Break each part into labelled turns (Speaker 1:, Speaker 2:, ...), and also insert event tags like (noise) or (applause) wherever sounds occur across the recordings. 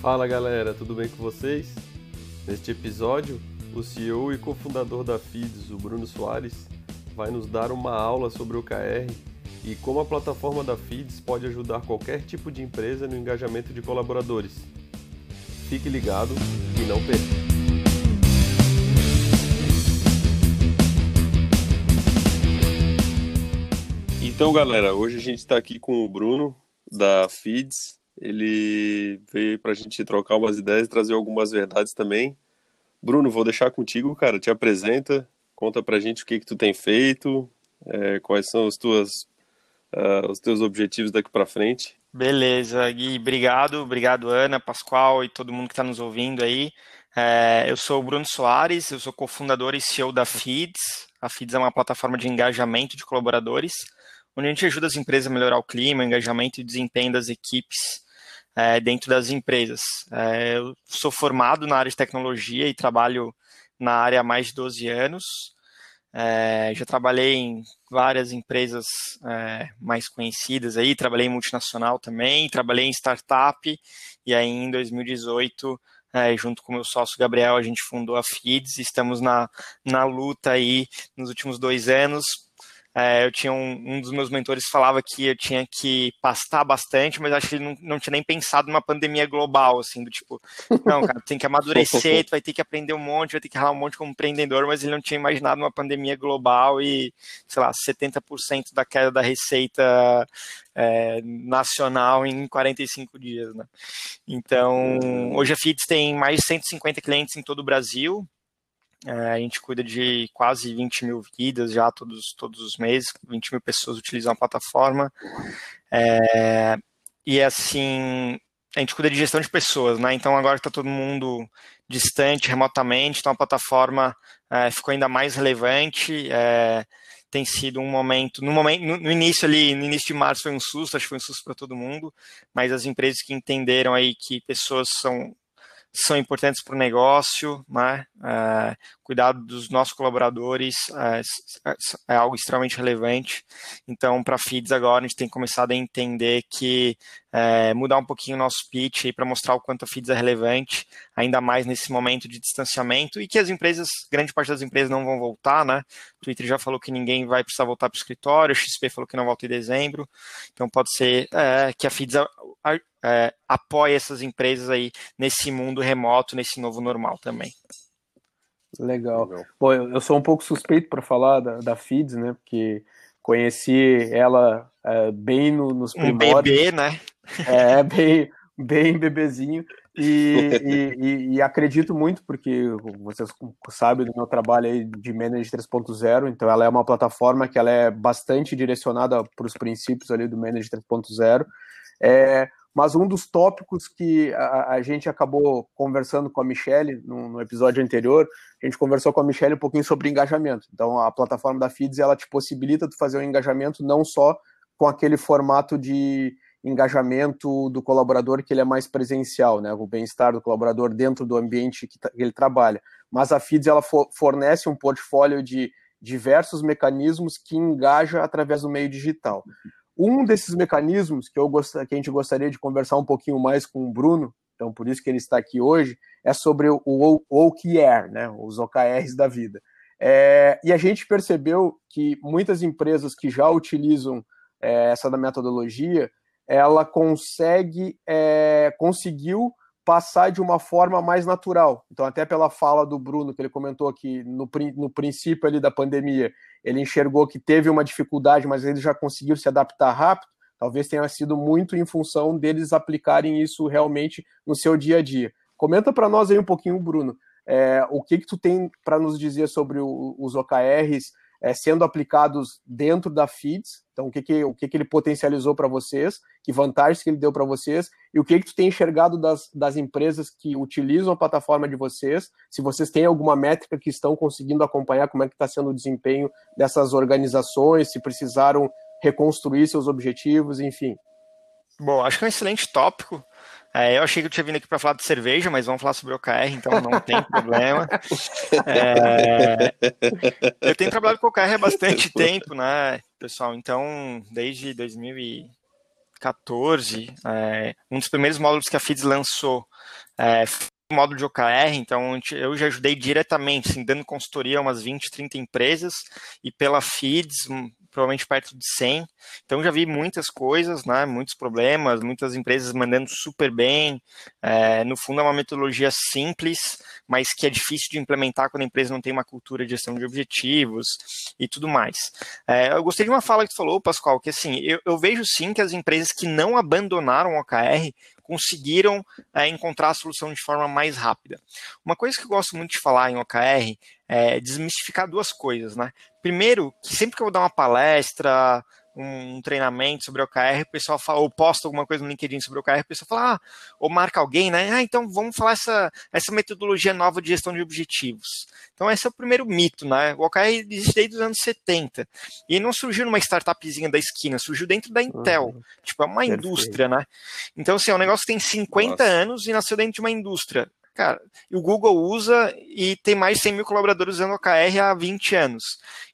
Speaker 1: Fala galera, tudo bem com vocês? Neste episódio, o CEO e cofundador da FIDS, o Bruno Soares, vai nos dar uma aula sobre o KR e como a plataforma da FIDS pode ajudar qualquer tipo de empresa no engajamento de colaboradores. Fique ligado e não perca! Então, galera, hoje a gente está aqui com o Bruno da FIDS. Ele veio para a gente trocar umas ideias e trazer algumas verdades também. Bruno, vou deixar contigo, cara. Te apresenta, conta para a gente o que que tu tem feito, é, quais são os tuas uh, os teus objetivos daqui para frente.
Speaker 2: Beleza, Gui, obrigado, obrigado Ana, Pascoal e todo mundo que está nos ouvindo aí. É, eu sou o Bruno Soares, eu sou cofundador e CEO da FIDS. A FIDS é uma plataforma de engajamento de colaboradores, onde a gente ajuda as empresas a melhorar o clima, o engajamento e desempenho das equipes é, dentro das empresas. É, eu sou formado na área de tecnologia e trabalho na área há mais de 12 anos. É, já trabalhei em várias empresas é, mais conhecidas aí, trabalhei em multinacional também, trabalhei em startup e aí em 2018, é, junto com meu sócio Gabriel, a gente fundou a Feeds e estamos na, na luta aí nos últimos dois anos é, eu tinha um, um, dos meus mentores falava que eu tinha que pastar bastante, mas acho que ele não, não tinha nem pensado numa pandemia global, assim, do tipo, não, cara, tem que amadurecer, tu vai ter que aprender um monte, vai ter que ralar um monte como empreendedor, mas ele não tinha imaginado uma pandemia global e, sei lá, 70% da queda da receita é, nacional em 45 dias, né? Então, hoje a FITS tem mais de 150 clientes em todo o Brasil, a gente cuida de quase 20 mil vidas já todos, todos os meses, 20 mil pessoas utilizam a plataforma. É, e assim, a gente cuida de gestão de pessoas, né? Então agora está todo mundo distante, remotamente, então a plataforma é, ficou ainda mais relevante. É, tem sido um momento, no momento, no, no, início ali, no início de março foi um susto, acho que foi um susto para todo mundo, mas as empresas que entenderam aí que pessoas são são importantes para o negócio, né? É, cuidado dos nossos colaboradores é, é algo extremamente relevante. Então, para FIDS agora, a gente tem começado a entender que é, mudar um pouquinho o nosso pitch para mostrar o quanto a FIDS é relevante, ainda mais nesse momento de distanciamento e que as empresas, grande parte das empresas não vão voltar, né? O Twitter já falou que ninguém vai precisar voltar para o escritório, XP falou que não volta em dezembro, então pode ser é, que a FIDS é, apoie essas empresas aí nesse mundo remoto, nesse novo normal também.
Speaker 3: Legal. Legal. Bom, eu sou um pouco suspeito para falar da, da FIDS, né? Porque conheci ela é, bem no, nos primórdios.
Speaker 2: Um bebê, né?
Speaker 3: É, bem, bem bebezinho. E, e, e, acredito muito, porque vocês sabem do meu trabalho aí de Manage 3.0, então ela é uma plataforma que ela é bastante direcionada para os princípios ali do Manage 3.0. É, mas um dos tópicos que a, a gente acabou conversando com a Michelle no, no, episódio anterior, a gente conversou com a Michelle um pouquinho sobre engajamento. Então, a plataforma da Feeds, ela te possibilita tu fazer um engajamento não só com aquele formato de engajamento do colaborador que ele é mais presencial, né, o bem-estar do colaborador dentro do ambiente que, tá, ele trabalha, mas a Feeds ela fornece um portfólio de diversos mecanismos que engaja através do meio digital. Um desses mecanismos que, eu gost... que a gente gostaria de conversar um pouquinho mais com o Bruno, então por isso que ele está aqui hoje, é sobre o, OKR, né, os OKRs da vida. É, e a gente percebeu que muitas empresas que já utilizam é, essa da metodologia, ela consegue, é, conseguiu passar de uma forma mais natural. Então, até pela fala do Bruno, que ele comentou que no, no princípio ali da pandemia, ele enxergou que teve uma dificuldade, mas eles já conseguiram se adaptar rápido. Talvez tenha sido muito em função deles aplicarem isso realmente no seu dia a dia. Comenta para nós aí um pouquinho, Bruno, é, o que que tu tem para nos dizer sobre o, os OKRs é, sendo aplicados dentro da FIDS, então o que, que, o que, que ele potencializou para vocês, que vantagens que ele deu para vocês, e o que, que tu tem enxergado das, das empresas que utilizam a plataforma de vocês, se vocês têm alguma métrica que estão conseguindo acompanhar como é que está sendo o desempenho dessas organizações, se precisaram reconstruir seus objetivos, enfim.
Speaker 2: Bom, acho que é um excelente tópico. É, eu achei que eu tinha vindo aqui para falar de cerveja, mas vamos falar sobre o OKR, então não tem problema. É, eu tenho trabalhado com o OKR há bastante (laughs) tempo, né? pessoal. Então, desde 2014, é, um dos primeiros módulos que a FIDS lançou é, módulo de OKR, então eu já ajudei diretamente, assim, dando consultoria a umas 20, 30 empresas, e pela FIDS, provavelmente perto de 100. Então já vi muitas coisas, né, muitos problemas, muitas empresas mandando super bem. É, no fundo é uma metodologia simples, mas que é difícil de implementar quando a empresa não tem uma cultura de gestão de objetivos e tudo mais. É, eu gostei de uma fala que tu falou, Pascoal, que assim, eu, eu vejo sim que as empresas que não abandonaram o OKR conseguiram é, encontrar a solução de forma mais rápida. Uma coisa que eu gosto muito de falar em OKR é desmistificar duas coisas, né? Primeiro, que sempre que eu vou dar uma palestra, um treinamento sobre OKR, o pessoal fala, ou posta alguma coisa no LinkedIn sobre OKR, o pessoal fala, ah, ou marca alguém, né? Ah, então vamos falar essa, essa metodologia nova de gestão de objetivos. Então, esse é o primeiro mito, né? O OKR existe desde os anos 70. E não surgiu numa startupzinha da esquina, surgiu dentro da Intel. Uhum. Tipo, é uma Perfeito. indústria, né? Então, assim, é um negócio que tem 50 Nossa. anos e nasceu dentro de uma indústria. Cara, o Google usa e tem mais de 100 mil colaboradores usando OKR há 20 anos.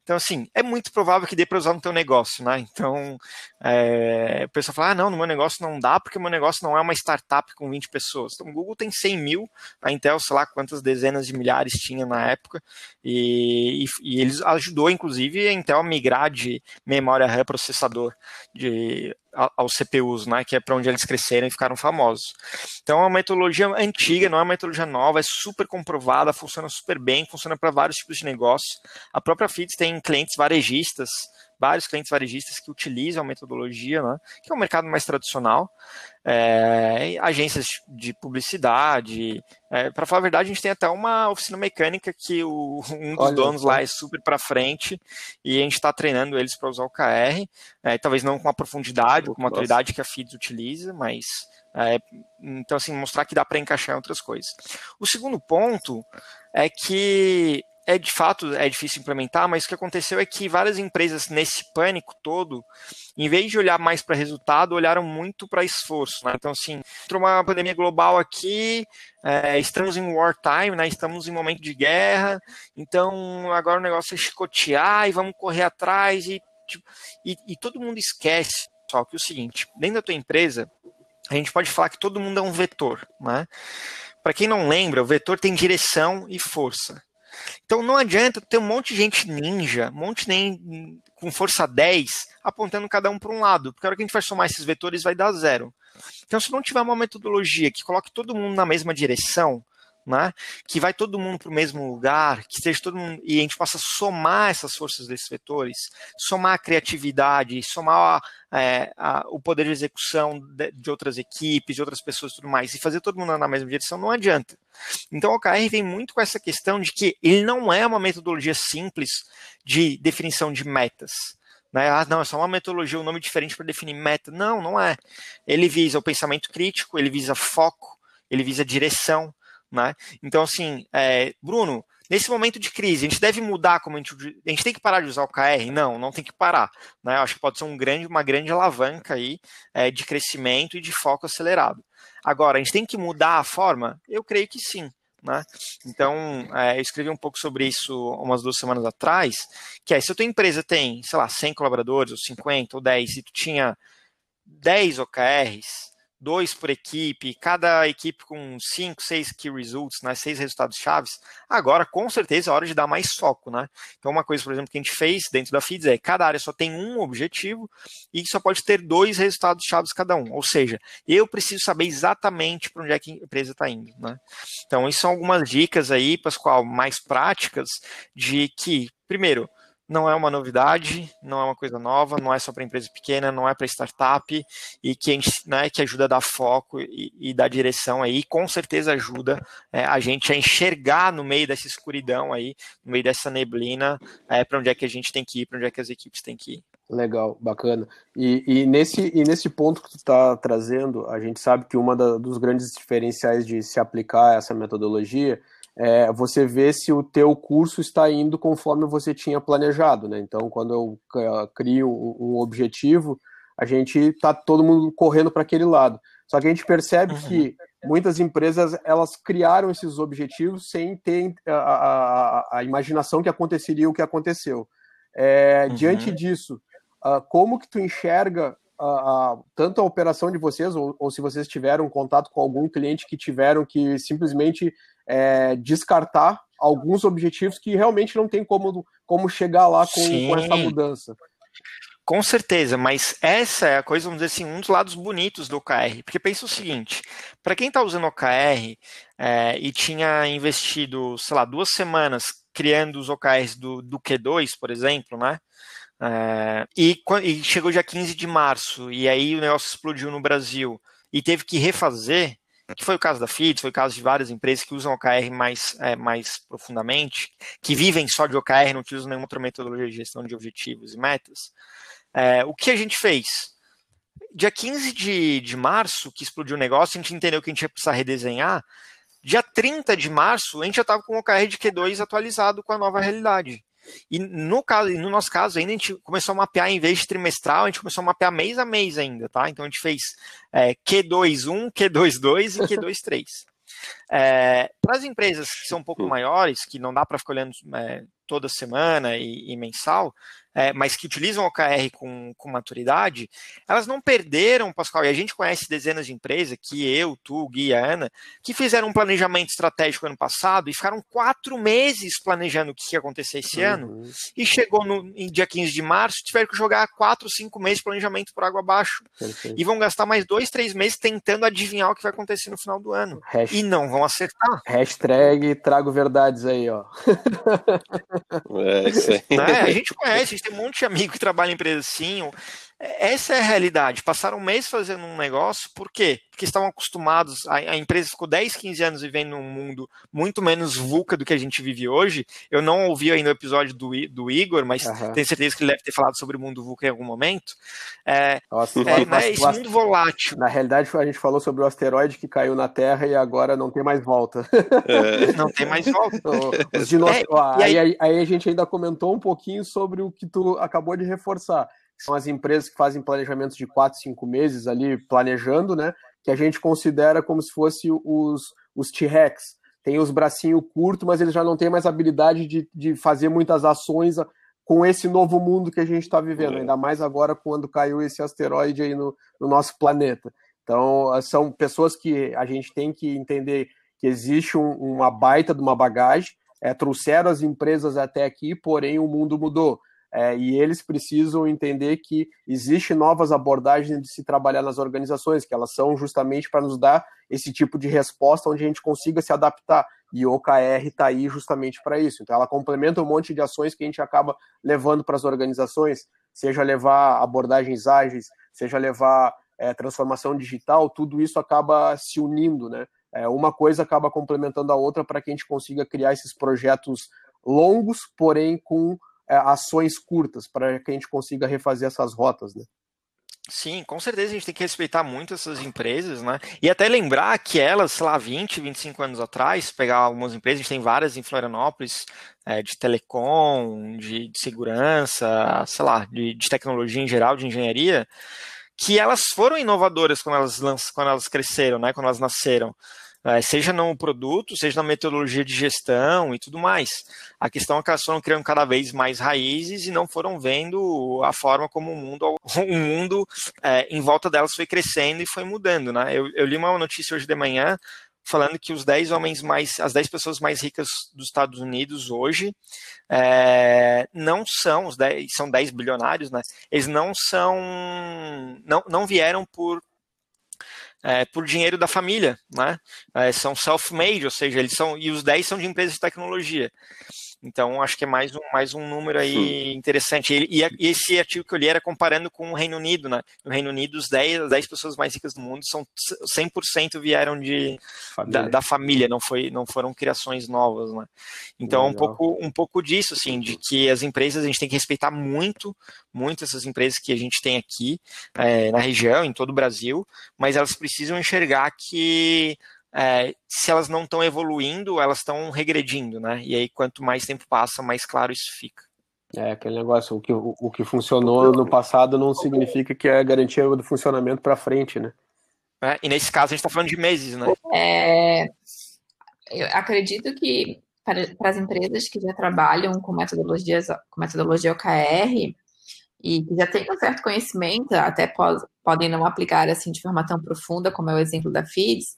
Speaker 2: Então, assim, é muito provável que dê para usar no teu negócio, né? Então, é, o pessoal fala, ah, não, no meu negócio não dá, porque o meu negócio não é uma startup com 20 pessoas. Então, o Google tem 100 mil, a Intel, sei lá quantas dezenas de milhares tinha na época, e, e, e eles ajudou, inclusive, a Intel a migrar de memória RAM processador de aos CPUs, né, que é para onde eles cresceram e ficaram famosos. Então é uma metodologia antiga, não é uma metodologia nova, é super comprovada, funciona super bem, funciona para vários tipos de negócios. A própria FITS tem clientes varejistas vários clientes varejistas que utilizam a metodologia, né, que é um mercado mais tradicional, é, agências de publicidade. É, para falar a verdade, a gente tem até uma oficina mecânica que o, um dos Olha, donos lá é super para frente e a gente está treinando eles para usar o KR, é, talvez não com a profundidade, com a maturidade que a FIDS utiliza, mas é, então, assim, mostrar que dá para encaixar em outras coisas. O segundo ponto é que é de fato é difícil implementar, mas o que aconteceu é que várias empresas nesse pânico todo, em vez de olhar mais para resultado, olharam muito para esforço. Né? Então, assim, entrou uma pandemia global aqui, é, estamos em wartime, né? estamos em momento de guerra, então agora o negócio é chicotear e vamos correr atrás e, tipo, e, e todo mundo esquece só que é o seguinte, dentro da tua empresa, a gente pode falar que todo mundo é um vetor, né? Para quem não lembra, o vetor tem direção e força. Então não adianta ter um monte de gente ninja, um monte nem com força 10, apontando cada um para um lado, porque a hora que a gente vai somar esses vetores vai dar zero. Então, se não tiver uma metodologia que coloque todo mundo na mesma direção, né? que vai todo mundo para o mesmo lugar, que esteja todo mundo, e a gente possa somar essas forças desses vetores, somar a criatividade, somar a, é, a, o poder de execução de, de, outras equipes, de outras pessoas e tudo mais, e fazer todo mundo na mesma direção, não adianta. Então o OKR vem muito com essa questão de que ele não é uma metodologia simples de definição de metas. Né? Ah, não, é só uma metodologia, um nome diferente para definir meta. Não, não é. Ele visa o pensamento crítico, ele visa foco, ele visa direção, né? Então, assim, é, Bruno, nesse momento de crise, a gente deve mudar como a gente. A gente tem que parar de usar o KR? Não, não tem que parar. Né? Eu acho que pode ser um grande, uma grande alavanca aí é, de crescimento e de foco acelerado. Agora, a gente tem que mudar a forma? Eu creio que sim. Né? Então, é, eu escrevi um pouco sobre isso umas duas semanas atrás, que é, se a tua empresa tem, sei lá, 100 colaboradores, ou 50, ou 10, e tu tinha 10 OKRs, dois por equipe, cada equipe com cinco, seis key results, né, seis resultados chaves, agora com certeza é hora de dar mais foco, né? Então uma coisa, por exemplo, que a gente fez dentro da FIDS é cada área só tem um objetivo e só pode ter dois resultados chaves cada um. Ou seja, eu preciso saber exatamente para onde é que a empresa está indo, né? Então, isso são algumas dicas aí, Pascoal, mais práticas de que, primeiro, não é uma novidade, não é uma coisa nova, não é só para empresa pequena, não é para startup e que, né, que ajuda a dar foco e, e dar direção aí, com certeza ajuda é, a gente a enxergar no meio dessa escuridão aí, no meio dessa neblina, é, para onde é que a gente tem que ir, para onde é que as equipes têm que ir.
Speaker 3: Legal, bacana. E, e, nesse, e nesse ponto que tu está trazendo, a gente sabe que uma dos grandes diferenciais de se aplicar essa metodologia é, você vê se o teu curso está indo conforme você tinha planejado, né? Então, quando eu crio um objetivo, a gente está todo mundo correndo para aquele lado. Só que a gente percebe uhum. que muitas empresas elas criaram esses objetivos sem ter a, a, a imaginação que aconteceria o que aconteceu. É, uhum. Diante disso, uh, como que tu enxerga uh, tanto a operação de vocês, ou, ou, se vocês tiveram contato com algum cliente que tiveram que simplesmente é, descartar alguns objetivos que realmente não tem como, como chegar lá com, com essa mudança.
Speaker 2: Com certeza, mas essa é a coisa, vamos dizer assim, um dos lados bonitos do OKR. Porque pensa o seguinte: para quem está usando OKR é, e tinha investido, sei lá, duas semanas criando os OKRs do, do Q2, por exemplo, né? É, e, e chegou dia 15 de março, e aí o negócio explodiu no Brasil e teve que refazer, que foi o caso da FIT, foi o caso de várias empresas que usam OKR mais, é, mais profundamente, que vivem só de OKR, não utilizam nenhuma outra metodologia de gestão de objetivos e metas. É, o que a gente fez? Dia 15 de, de março, que explodiu o negócio, a gente entendeu que a gente ia precisar redesenhar. Dia 30 de março, a gente já estava com o OKR de Q2 atualizado com a nova realidade. E no, caso, no nosso caso, ainda a gente começou a mapear, em vez de trimestral, a gente começou a mapear mês a mês ainda, tá? Então a gente fez é, Q21, Q22 e Q23. É, para as empresas que são um pouco maiores, que não dá para ficar olhando é, toda semana e, e mensal, é, mas que utilizam o OKR com, com maturidade, elas não perderam, Pascal, e a gente conhece dezenas de empresas, que eu, tu, Gui, a Ana, que fizeram um planejamento estratégico ano passado e ficaram quatro meses planejando o que ia acontecer esse uhum. ano, e chegou no em dia 15 de março, tiveram que jogar quatro, cinco meses de planejamento por água abaixo. Perfeito. E vão gastar mais dois, três meses tentando adivinhar o que vai acontecer no final do ano. Hashtag, e não vão acertar.
Speaker 3: Hashtag trago verdades aí, ó.
Speaker 2: É, isso aí. Né? A gente conhece, a gente tem um monte de amigo que trabalha em empresa assim, essa é a realidade. Passaram um mês fazendo um negócio, por quê? Porque estavam acostumados, a, a, empresa ficou 10, 15 anos vivendo num mundo muito menos VUCA do que a gente vive hoje. Eu não ouvi ainda o episódio do, do Igor, mas uhum. tenho certeza que ele deve ter falado sobre o mundo VUCA em algum momento. É, Nossa, é, né, esse mundo volátil.
Speaker 3: Na realidade, a gente falou sobre o asteroide que caiu na Terra e agora não tem mais volta.
Speaker 2: É. Não tem mais volta. (laughs)
Speaker 3: Os é, aí, aí, aí a gente ainda comentou um pouquinho sobre o que tu acabou de reforçar são as empresas que fazem planejamentos de 4, 5 meses ali, planejando, né? Que a gente considera como se fosse os, os T-Rex. Tem os bracinhos curtos, mas eles já não têm mais habilidade de, de fazer muitas ações com esse novo mundo que a gente está vivendo, é. ainda mais agora quando caiu esse asteroide aí no, no nosso planeta. Então, são pessoas que a gente tem que entender que existe um, uma baita de uma bagagem, é, trouxeram as empresas até aqui, porém o mundo mudou. É, e eles precisam entender que existem novas abordagens de se trabalhar nas organizações, que elas são justamente para nos dar esse tipo de resposta onde a gente consiga se adaptar. E o OKR está aí justamente para isso. Então, ela complementa um monte de ações que a gente acaba levando para as organizações, seja levar abordagens ágeis, seja levar é, transformação digital, tudo isso acaba se unindo, né? É, uma coisa acaba complementando a outra para que a gente consiga criar esses projetos longos, porém com ações curtas para que a gente consiga refazer essas rotas, né?
Speaker 2: Sim, com certeza a gente tem que respeitar muito essas empresas, né? E até lembrar que elas, sei lá, 20, 25 anos atrás, pegar algumas empresas, a gente tem várias em Florianópolis, é, de telecom, de, de, segurança, sei lá, de, de, tecnologia em geral, de engenharia, que elas foram inovadoras quando elas, quando elas cresceram, né? Quando elas nasceram. É, seja no produto, seja na metodologia de gestão e tudo mais. A questão é que elas foram criando cada vez mais raízes e não foram vendo a forma como o mundo, (laughs) o mundo é, em volta delas foi crescendo e foi mudando. Né? Eu, eu li uma notícia hoje de manhã falando que os 10 homens mais, as 10 pessoas mais ricas dos Estados Unidos hoje é, não são, os 10, são 10 bilionários, né? Eles não são, não, não vieram por é, por dinheiro da família, né? É, são self-made, ou seja, eles são e os 10 são de empresas de tecnologia. Então, acho que é mais um, mais um número aí interessante. E, e, esse artigo que eu li era comparando com o Reino Unido, né? No Reino Unido, os 10, as 10 pessoas mais ricas do mundo são 100% vieram de, família. Da, da, família, não, foi, não foram criações novas, né? Então, um pouco, um pouco disso, assim, de que as empresas, a gente tem que respeitar muito, muito essas empresas que a gente tem aqui é, na região, em todo o Brasil, mas elas precisam enxergar que é, se elas não estão evoluindo, elas estão regredindo, né? E aí, quanto mais tempo passa, mais claro isso fica.
Speaker 3: É aquele negócio, o que, o, o que funcionou no passado não significa que é garantia do funcionamento para frente, né?
Speaker 2: É, e nesse caso a gente está falando de meses, né?
Speaker 4: É, eu acredito que para, para, as empresas que já trabalham com metodologias, com metodologia OKR, e que já têm um certo conhecimento, até pode, podem não aplicar assim de forma tão profunda, como é o exemplo da FIDS,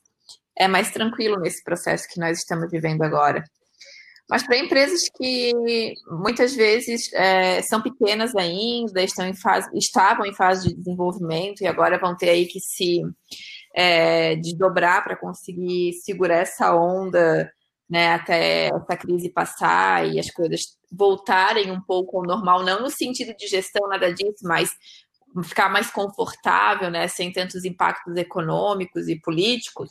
Speaker 4: é mais tranquilo nesse processo que nós estamos vivendo agora. Mas para empresas que muitas vezes é, são pequenas ainda, estão em fase, estavam em fase de desenvolvimento e agora vão ter aí que se é, desdobrar para conseguir segurar essa onda né, até essa crise passar e as coisas voltarem um pouco ao normal, não no sentido de gestão, nada disso, mas ficar mais confortável, né, sem tantos impactos econômicos e políticos.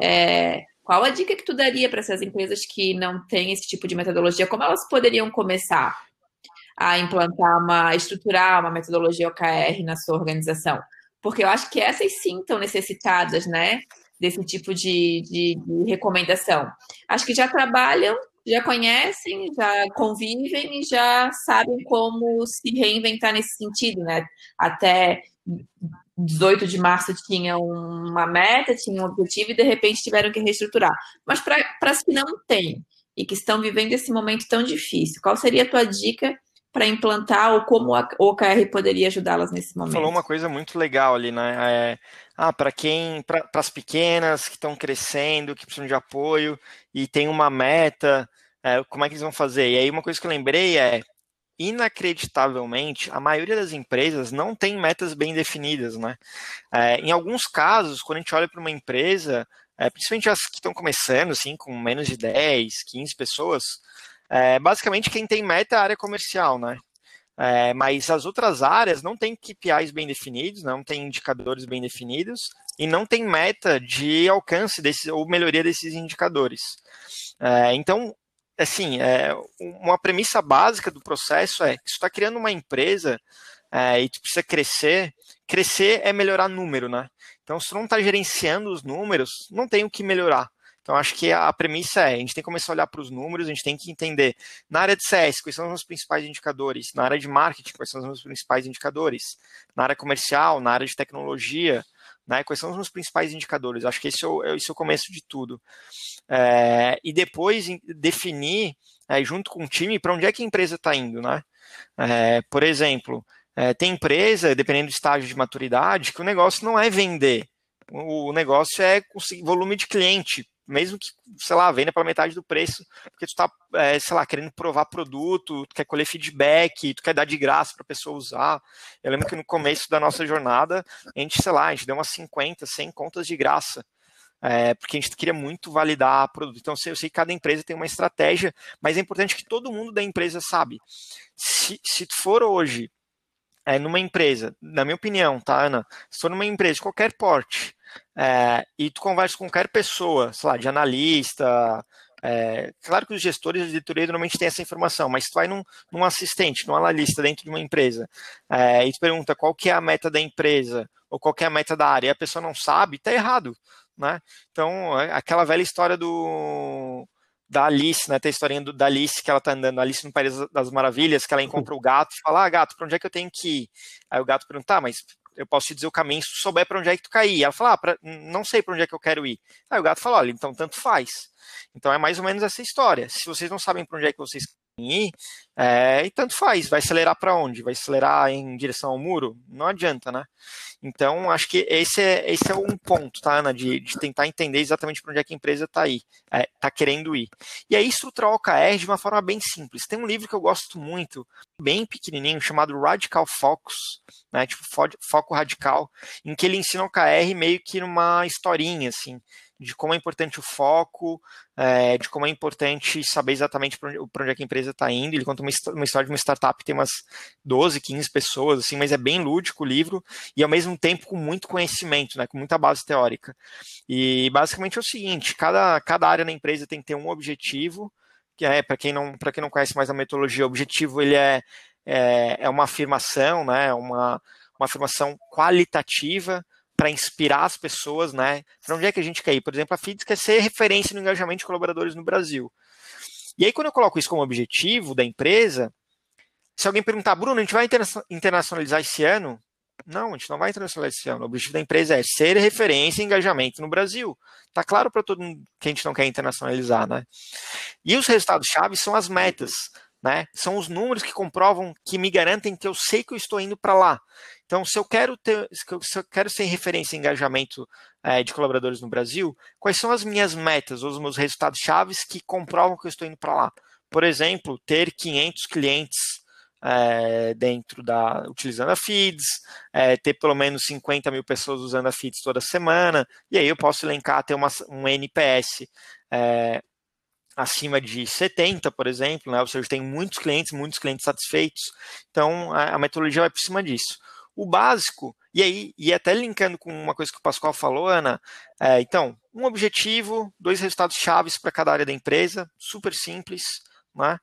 Speaker 4: É, qual a dica que tu daria para essas empresas que não têm esse tipo de metodologia? Como elas poderiam começar a implantar uma, estruturar uma metodologia OKR na sua organização? Porque eu acho que essas sim estão necessitadas, né? Desse tipo de, de, de recomendação. Acho que já trabalham, já conhecem, já convivem e já sabem como se reinventar nesse sentido, né? Até 18 de março tinha uma meta, tinha um objetivo e de repente tiveram que reestruturar. Mas para as que não têm e que estão vivendo esse momento tão difícil, qual seria a tua dica para implantar ou como o OKR poderia ajudá-las nesse momento?
Speaker 2: Falou uma coisa muito legal ali, né? É, ah, para quem, para as pequenas que estão crescendo, que precisam de apoio e tem uma meta, é, como é que eles vão fazer? E aí uma coisa que eu lembrei é inacreditavelmente, a maioria das empresas não tem metas bem definidas, né? É, em alguns casos, quando a gente olha para uma empresa, é, principalmente as que estão começando, assim, com menos de 10, 15 pessoas, é, basicamente quem tem meta é a área comercial, né? É, mas as outras áreas não têm KPIs bem definidos, não tem indicadores bem definidos e não tem meta de alcance desses, ou melhoria desses indicadores. É, então, assim, é, uma premissa básica do processo é você está criando uma empresa é, e tu precisa crescer, crescer é melhorar número, né? Então, se tu não está gerenciando os números, não tem o que melhorar. Então, acho que a premissa é, a gente tem que começar a olhar para os números, a gente tem que entender, na área de CS, quais são os principais indicadores, na área de marketing, quais são os principais indicadores, na área comercial, na área de tecnologia, né, quais são os principais indicadores. Acho que esse é o, esse é o começo de tudo é, e depois definir, é, junto com o time, para onde é que a empresa está indo, né? É, por exemplo, é, tem empresa, dependendo do estágio de maturidade, que o negócio não é vender, o, negócio é volume de cliente, mesmo que, sei lá, venda pela metade do preço, porque tu está, é, sei lá, querendo provar produto, tu quer colher feedback, tu quer dar de graça para a pessoa usar. Eu lembro que no começo da nossa jornada, a gente, sei lá, a gente deu umas 50, 100 contas de graça é, porque a gente queria muito validar produto. Então, eu sei que cada empresa tem uma estratégia, mas é importante que todo mundo da empresa sabe. Se, se for hoje é, numa empresa, na minha opinião, tá, Ana? Se for numa empresa de qualquer porte é, e tu conversa com qualquer pessoa, sei lá, de analista, é, claro que os gestores de diretoria normalmente têm essa informação, mas tu vai num, num assistente, num analista dentro de uma empresa é, e tu pergunta qual que é a meta da empresa ou qual que é a meta da área e a pessoa não sabe, tá errado né? Então, é aquela velha história do da Alice, né? Tem a historinha do, da Alice que ela tá andando, Alice no País das Maravilhas, que ela (laughs) encontra o gato e fala: Ah, gato, para onde é que eu tenho que ir? Aí o gato pergunta: tá, mas eu posso te dizer o caminho se tu souber para onde é que tu cair. Ela fala: ah, pra, não sei para onde é que eu quero ir. Aí o gato fala: olha, então tanto faz. Então é mais ou menos essa história. Se vocês não sabem para onde é que vocês ir, é, e tanto faz, vai acelerar para onde? Vai acelerar em direção ao muro? Não adianta, né? Então, acho que esse é, esse é um ponto, tá, Ana, de, de tentar entender exatamente para onde é que a empresa está aí, está é, tá querendo ir. E aí, estruturar o OKR de uma forma bem simples. Tem um livro que eu gosto muito, bem pequenininho, chamado Radical Focus, né, tipo Foco Radical, em que ele ensina o OKR meio que numa historinha, assim, de como é importante o foco, é, de como é importante saber exatamente para onde, onde, é que a empresa está indo. Ele conta uma, uma, história de uma startup que tem umas 12, 15 pessoas, assim, mas é bem lúdico o livro e ao mesmo tempo com muito conhecimento, né, com muita base teórica. E basicamente é o seguinte: cada, cada área na empresa tem que ter um objetivo, que é, para quem, não, quem não conhece mais a metodologia, o objetivo ele é, é, é uma afirmação, né, uma, uma afirmação qualitativa para inspirar as pessoas, né? Para onde é que a gente quer ir? Por exemplo, a FIDS quer ser referência no engajamento de colaboradores no Brasil. E aí, quando eu coloco isso como objetivo da empresa, se alguém perguntar, Bruno, a gente vai internacionalizar esse ano? Não, a gente não vai internacionalizar esse ano. O objetivo da empresa é ser referência em engajamento no Brasil. Tá claro para todo mundo que a gente não quer internacionalizar, né? E os resultados-chave são as metas. Né? São os números que comprovam, que me garantem que eu sei que eu estou indo para lá. Então, se eu quero ter, se eu quero ser referência em engajamento é, de colaboradores no Brasil, quais são as minhas metas, os meus resultados chaves que comprovam que eu estou indo para lá? Por exemplo, ter 500 clientes é, dentro da utilizando a Feeds, é, ter pelo menos 50 mil pessoas usando a Feeds toda semana, e aí eu posso elencar ter uma, um NPS é, acima de 70, por exemplo, né? ou seja, tem muitos clientes, muitos clientes satisfeitos, então a, a metodologia vai por cima disso. O básico, e aí, e até linkando com uma coisa que o Pascoal falou, Ana, é, então, um objetivo, dois resultados chaves para cada área da empresa, super simples, né?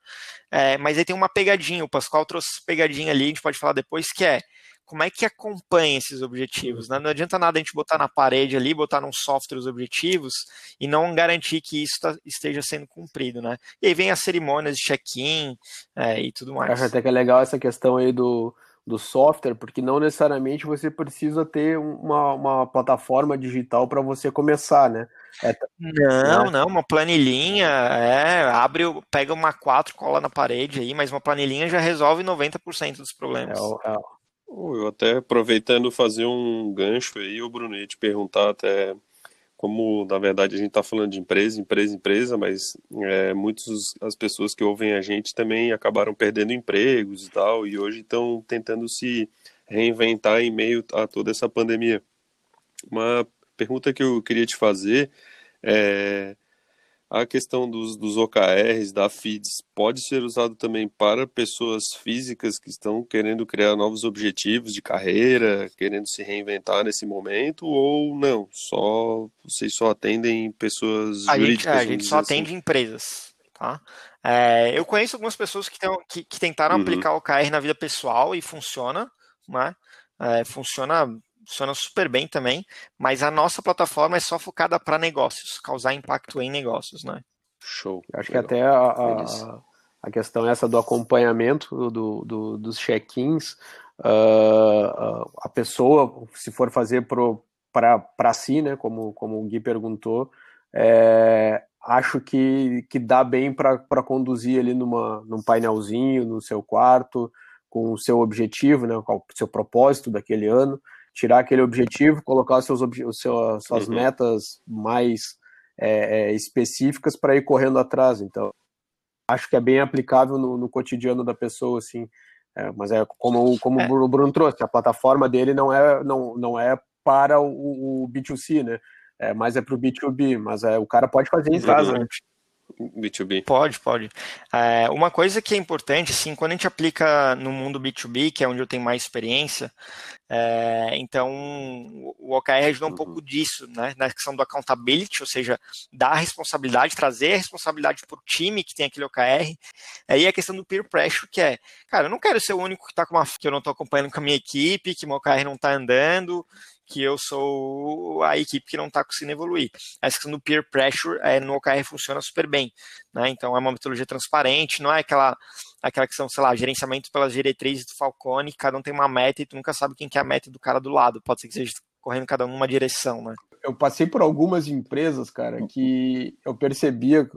Speaker 2: É, mas aí tem uma pegadinha, o Pascoal trouxe pegadinha ali, a gente pode falar depois, que é como é que acompanha esses objetivos. Né? Não adianta nada a gente botar na parede ali, botar num software os objetivos e não garantir que isso tá, esteja sendo cumprido. Né? E aí vem as cerimônias de check-in é, e tudo mais.
Speaker 3: Acho até que é legal essa questão aí do, do software, porque não necessariamente você precisa ter uma, uma plataforma digital para você começar, né?
Speaker 2: É, não, né? não, uma planilhinha, é, abre, pega uma 4, cola na parede aí, mas uma planilhinha já resolve 90% dos problemas. É, é,
Speaker 1: eu até aproveitando fazer um gancho aí, o Bruno, ia te perguntar até como, na verdade, a gente está falando de empresa, empresa, empresa, mas é, muitas as pessoas que ouvem a gente também acabaram perdendo empregos e tal, e hoje estão tentando se reinventar em meio a toda essa pandemia. Uma pergunta que eu queria te fazer é a questão dos, dos OKRs, da FIDS, pode ser usado também para pessoas físicas que estão querendo criar novos objetivos de carreira, querendo se reinventar nesse momento, ou não? Só vocês só atendem pessoas
Speaker 2: a
Speaker 1: jurídicas?
Speaker 2: Gente, a gente só assim? atende empresas. Tá? É, eu conheço algumas pessoas que, tem, que, que tentaram uhum. aplicar o OKR na vida pessoal e funciona, né? É, funciona funciona super bem também, mas a nossa plataforma é só focada para negócios, causar impacto em negócios, né?
Speaker 3: Show. Acho Legal. que até a, a, a, questão essa do acompanhamento do, do dos check-ins, uh, a pessoa, se for fazer para si, né, como, como o Gui perguntou, é, acho que, que dá bem para conduzir ali numa, num painelzinho, no seu quarto, com o seu objetivo, né, com o seu propósito daquele ano tirar aquele objetivo, colocar seus, seus suas uhum. metas mais é, é, específicas para ir correndo atrás. Então, acho que é bem aplicável no, no cotidiano da pessoa, assim. É, mas é como, como é. o Bruno trouxe, a plataforma dele não é, não, não é para o, o B2C, né? É, mas é para o B2B, mas é, o cara pode fazer em casa. Né?
Speaker 2: B2B? Pode, pode. É, uma coisa que é importante, assim, quando a gente aplica no mundo B2B, que é onde eu tenho mais experiência, é, então o OKR ajuda um uhum. pouco disso, né, na questão do accountability, ou seja, dar a responsabilidade, trazer a responsabilidade para o time que tem aquele OKR, aí a questão do peer pressure, que é, cara, eu não quero ser o único que está com uma, que eu não estou acompanhando com a minha equipe, que meu OKR não está andando, que eu sou a equipe que não está conseguindo evoluir. A questão do peer pressure é, no OKR funciona super bem. Né? Então é uma metodologia transparente, não é aquela, aquela questão, sei lá, gerenciamento pelas diretrizes do Falcone, cada um tem uma meta e tu nunca sabe quem que é a meta do cara do lado. Pode ser que seja correndo cada um numa direção, né?
Speaker 3: Eu passei por algumas empresas, cara, que eu percebia,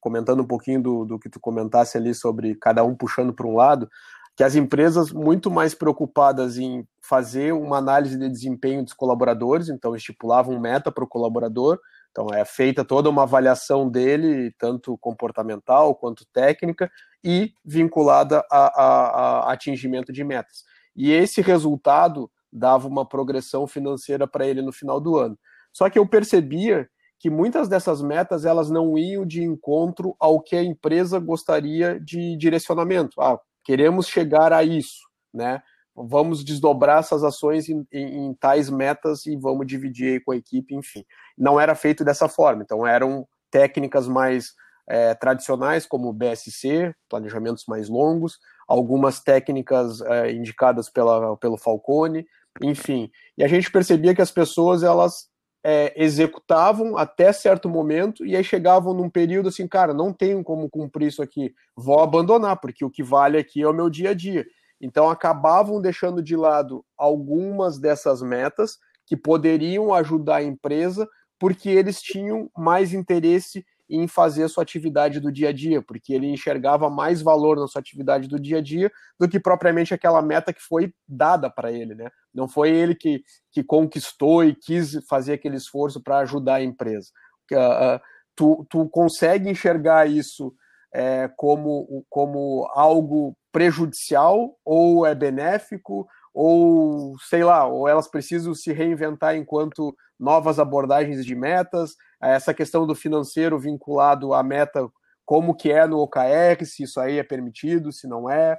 Speaker 3: comentando um pouquinho do, do que tu comentasse ali sobre cada um puxando para um lado, que as empresas muito mais preocupadas em fazer uma análise de desempenho dos colaboradores, então estipulavam meta para o colaborador, então é feita toda uma avaliação dele, tanto comportamental quanto técnica, e vinculada a, a, a atingimento de metas. E esse resultado dava uma progressão financeira para ele no final do ano. Só que eu percebia que muitas dessas metas elas não iam de encontro ao que a empresa gostaria de direcionamento. Ah, queremos chegar a isso, né? Vamos desdobrar essas ações em, em, em tais metas e vamos dividir com a equipe, enfim. Não era feito dessa forma, então eram técnicas mais é, tradicionais, como BSC, planejamentos mais longos, algumas técnicas é, indicadas pela, pelo Falcone, enfim. E a gente percebia que as pessoas elas é, executavam até certo momento e aí chegavam num período assim, cara, não tenho como cumprir isso aqui, vou abandonar, porque o que vale aqui é o meu dia a dia. Então acabavam deixando de lado algumas dessas metas que poderiam ajudar a empresa, porque eles tinham mais interesse em fazer a sua atividade do dia a dia, porque ele enxergava mais valor na sua atividade do dia a dia do que propriamente aquela meta que foi dada para ele, né? Não foi ele que, que conquistou e quis fazer aquele esforço para ajudar a empresa. Uh, tu, tu consegue enxergar isso é, como, como algo prejudicial ou é benéfico ou sei lá, ou elas precisam se reinventar enquanto novas abordagens de metas, essa questão do financeiro vinculado à meta, como que é no OKR, se isso aí é permitido, se não é.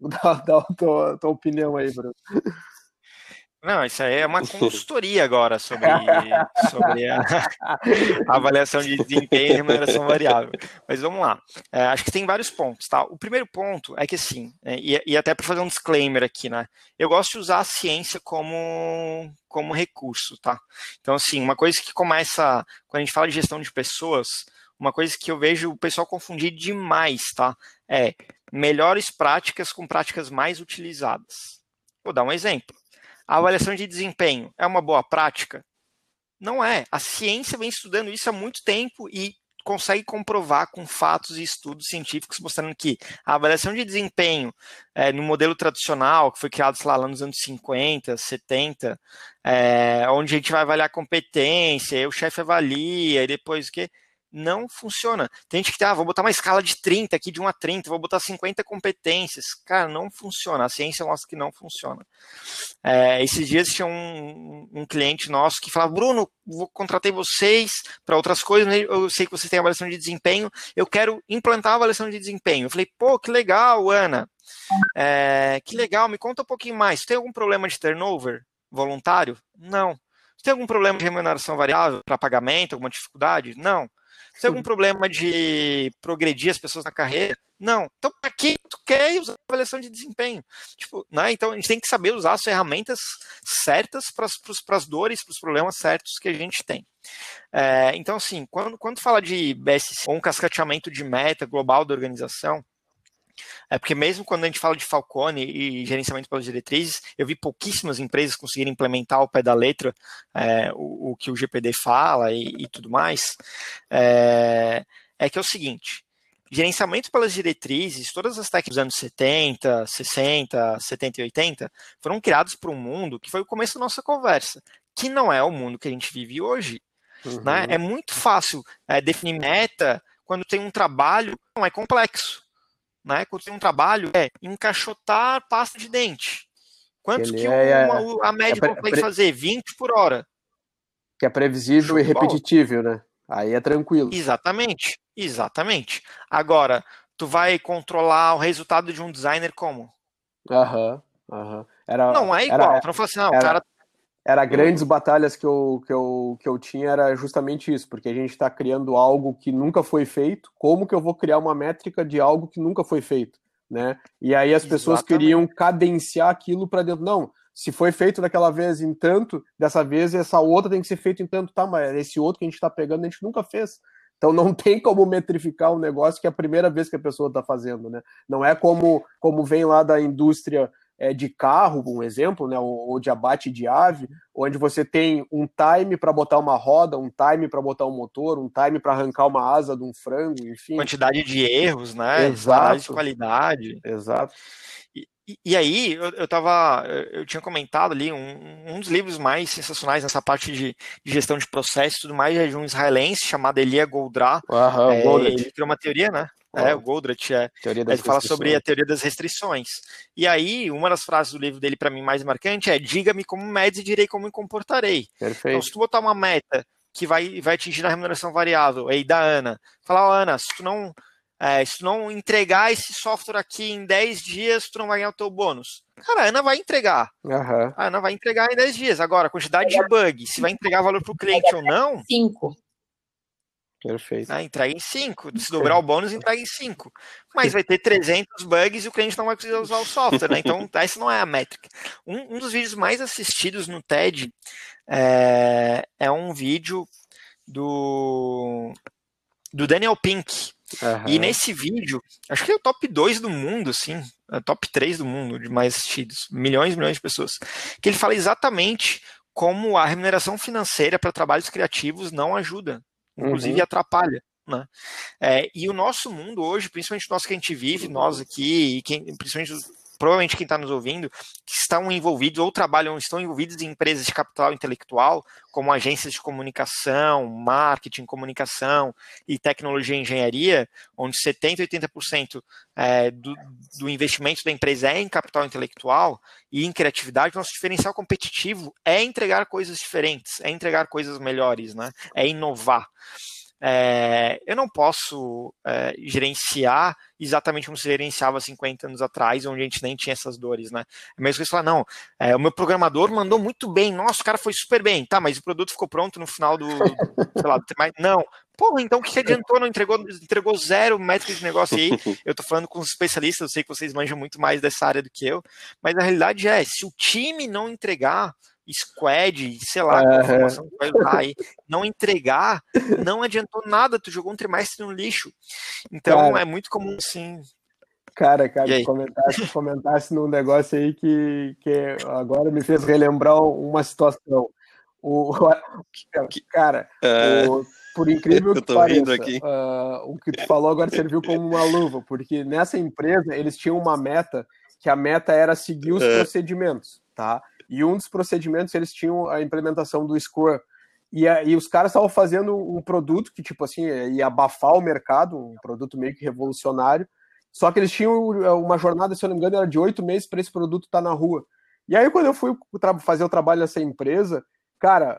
Speaker 3: (laughs) Dá, dá a tua, tua opinião aí, Bruno.
Speaker 2: Não, isso aí é uma consultoria agora sobre, sobre a, a, (laughs) avaliação de desempenho e remuneração variável. Mas vamos lá. É, acho que tem vários pontos, tá? O primeiro ponto é que assim, é, e, e, até para fazer um disclaimer aqui, né? Eu gosto de usar a ciência como, como recurso, tá? Então, assim, uma coisa que começa, quando a gente fala de gestão de pessoas, uma coisa que eu vejo o pessoal confundir demais, tá? É melhores práticas com práticas mais utilizadas. Vou dar um exemplo. A avaliação de desempenho é uma boa prática? Não é. A ciência vem estudando isso há muito tempo e consegue comprovar com fatos e estudos científicos mostrando que a avaliação de desempenho é, no modelo tradicional, que foi criado lá, lá nos anos 50, 70, é, onde a gente vai avaliar competência, o chefe avalia, e depois o quê? Não funciona. Tem gente que ah, vou botar uma escala de 30 aqui, de 1 a 30, vou botar 50 competências. Cara, não funciona. A ciência mostra que não funciona. É, esses dias tinha um, um, cliente nosso que falava, Bruno, vou contratei vocês para outras coisas, eu sei que vocês têm avaliação de desempenho, eu quero implantar a avaliação de desempenho. Eu falei, pô, que legal, Ana. É, que legal, me conta um pouquinho mais. Tem algum problema de turnover voluntário? Não. Tem algum problema de remuneração variável para pagamento, alguma dificuldade? Não. Tem algum problema de progredir as pessoas na carreira? Não. Então, para que tu quer usar avaliação de desempenho? Tipo, né? Então, a gente tem que saber usar as ferramentas certas para as dores, para os problemas certos que a gente tem. É, então, assim, quando, quando fala de BSC, ou um cascateamento de meta global da organização, é porque mesmo quando a gente fala de Falcone e gerenciamento pelas diretrizes, eu vi pouquíssimas empresas conseguirem implementar ao pé da letra é, o, o, que o GPD fala e, e tudo mais. É, é, que é o seguinte: gerenciamento pelas diretrizes, todas as técnicas dos anos 70, 60, 70 e 80 foram criadas para um mundo que foi o começo da nossa conversa, que não é o mundo que a gente vive hoje. Uhum. Né? É muito fácil é, definir meta quando tem um trabalho não é complexo né, quando tem um trabalho, é encaixotar pasta de dente. Quantos Ele que é, uma, a média é consegue fazer? 20 por hora.
Speaker 3: Que é previsível e repetitível, né? Aí é tranquilo.
Speaker 2: Exatamente, exatamente. Agora, tu vai controlar o resultado de um designer como?
Speaker 3: Aham, uhum, aham. Uhum.
Speaker 2: Não é igual, era, tu não fala assim, não, era, o cara
Speaker 3: era grandes batalhas que eu, que, eu, que eu tinha, era justamente isso, porque a gente está criando algo que nunca foi feito, como que eu vou criar uma métrica de algo que nunca foi feito, né? E aí as pessoas Exatamente. queriam cadenciar aquilo para dentro, não, se foi feito daquela vez em tanto, dessa vez essa outra tem que ser feita em tanto, tá, mas esse outro que a gente está pegando a gente nunca fez. Então não (laughs) tem como metrificar um negócio que é a primeira vez que a pessoa está fazendo, né? Não é como, como vem lá da indústria é, de carro, um exemplo, né, ou, de abate de ave, onde você tem um time para botar uma roda, um time para botar um motor, um time para arrancar uma asa de um frango, enfim.
Speaker 2: Quantidade de erros, né? Exato. de qualidade.
Speaker 3: Exato.
Speaker 2: E, e, aí, eu, eu tava, eu tinha comentado ali, um, um dos livros mais sensacionais nessa parte de, de gestão de processo e tudo mais é de um israelense chamado Elia Goldra.
Speaker 3: Uhum,
Speaker 2: é, ele criou uma teoria, né? É, o Goldratt é. Ele fala sobre a teoria das restrições. E aí, uma das frases do livro dele para mim mais marcante é: diga-me como medes e direi como me comportarei.
Speaker 3: Perfeito.
Speaker 2: Então, se tu botar uma meta que vai, vai atingir a remuneração variável, aí da Ana, falar, oh, Ana, se tu não é, se tu não entregar esse software aqui em 10 dias, tu não vai ganhar o teu bônus. Cara, a Ana vai entregar.
Speaker 3: Uhum.
Speaker 2: A Ana vai entregar em 10 dias. Agora, a quantidade de bug, se vai entregar valor para o cliente ou não.
Speaker 4: 5.
Speaker 3: Perfeito.
Speaker 2: Né? Entrega em 5. Se dobrar o bônus, entrega em 5. Mas vai ter 300 bugs e o cliente não vai precisar usar o software, né? Então, (laughs) essa não é a métrica. Um, um dos vídeos mais assistidos no TED é, é um vídeo do, do Daniel Pink. Uhum. E nesse vídeo, acho que é o top 2 do mundo, assim, é top 3 do mundo de mais assistidos, milhões e milhões de pessoas, que ele fala exatamente como a remuneração financeira para trabalhos criativos não ajuda inclusive uhum. atrapalha. Né? É, e o nosso mundo hoje, principalmente nós que a gente vive, nós aqui, e quem, principalmente provavelmente quem está nos ouvindo, que estão envolvidos ou trabalham, estão envolvidos em empresas de capital intelectual, como agências de comunicação, marketing, comunicação e tecnologia e engenharia, onde 70% 80% é, do, do investimento da empresa é em capital intelectual e em criatividade, nosso diferencial competitivo é entregar coisas diferentes, é entregar coisas melhores, né? é inovar. É, eu não posso é, gerenciar exatamente como se gerenciava 50 anos atrás, onde a gente nem tinha essas dores, né? É mesmo que você não, é, o meu programador mandou muito bem, nossa, o cara foi super bem, tá, mas o produto ficou pronto no final do, sei lá, mas não, Porra, então o que, adiantou? Não entregou, entregou zero métricas de negócio aí. Eu tô falando com os especialistas, eu sei que vocês manjam muito mais dessa área do que eu, mas a realidade é, se o time não entregar, squad, sei lá, uhum. informação que vai usar aí, não entregar, não adiantou nada, tu jogou um trimestre no lixo. Então cara, é muito comum assim.
Speaker 3: Cara, cara, comentasse, comentasse num negócio aí que, que agora me fez relembrar uma situação. O, (laughs) cara, é... o, por incrível que pareça, uh, o que tu falou agora serviu como uma luva, porque nessa empresa eles tinham uma meta, que a meta era seguir os é. procedimentos, tá? E um dos procedimentos, eles tinham a implementação do Scrum. E, e os caras estavam fazendo um produto que, tipo assim, ia abafar o mercado, um produto meio que revolucionário. Só que eles tinham é, uma jornada, se eu não me engano, era de oito meses para esse produto estar tá na rua. E aí, quando eu fui fazer o trabalho nessa empresa, cara,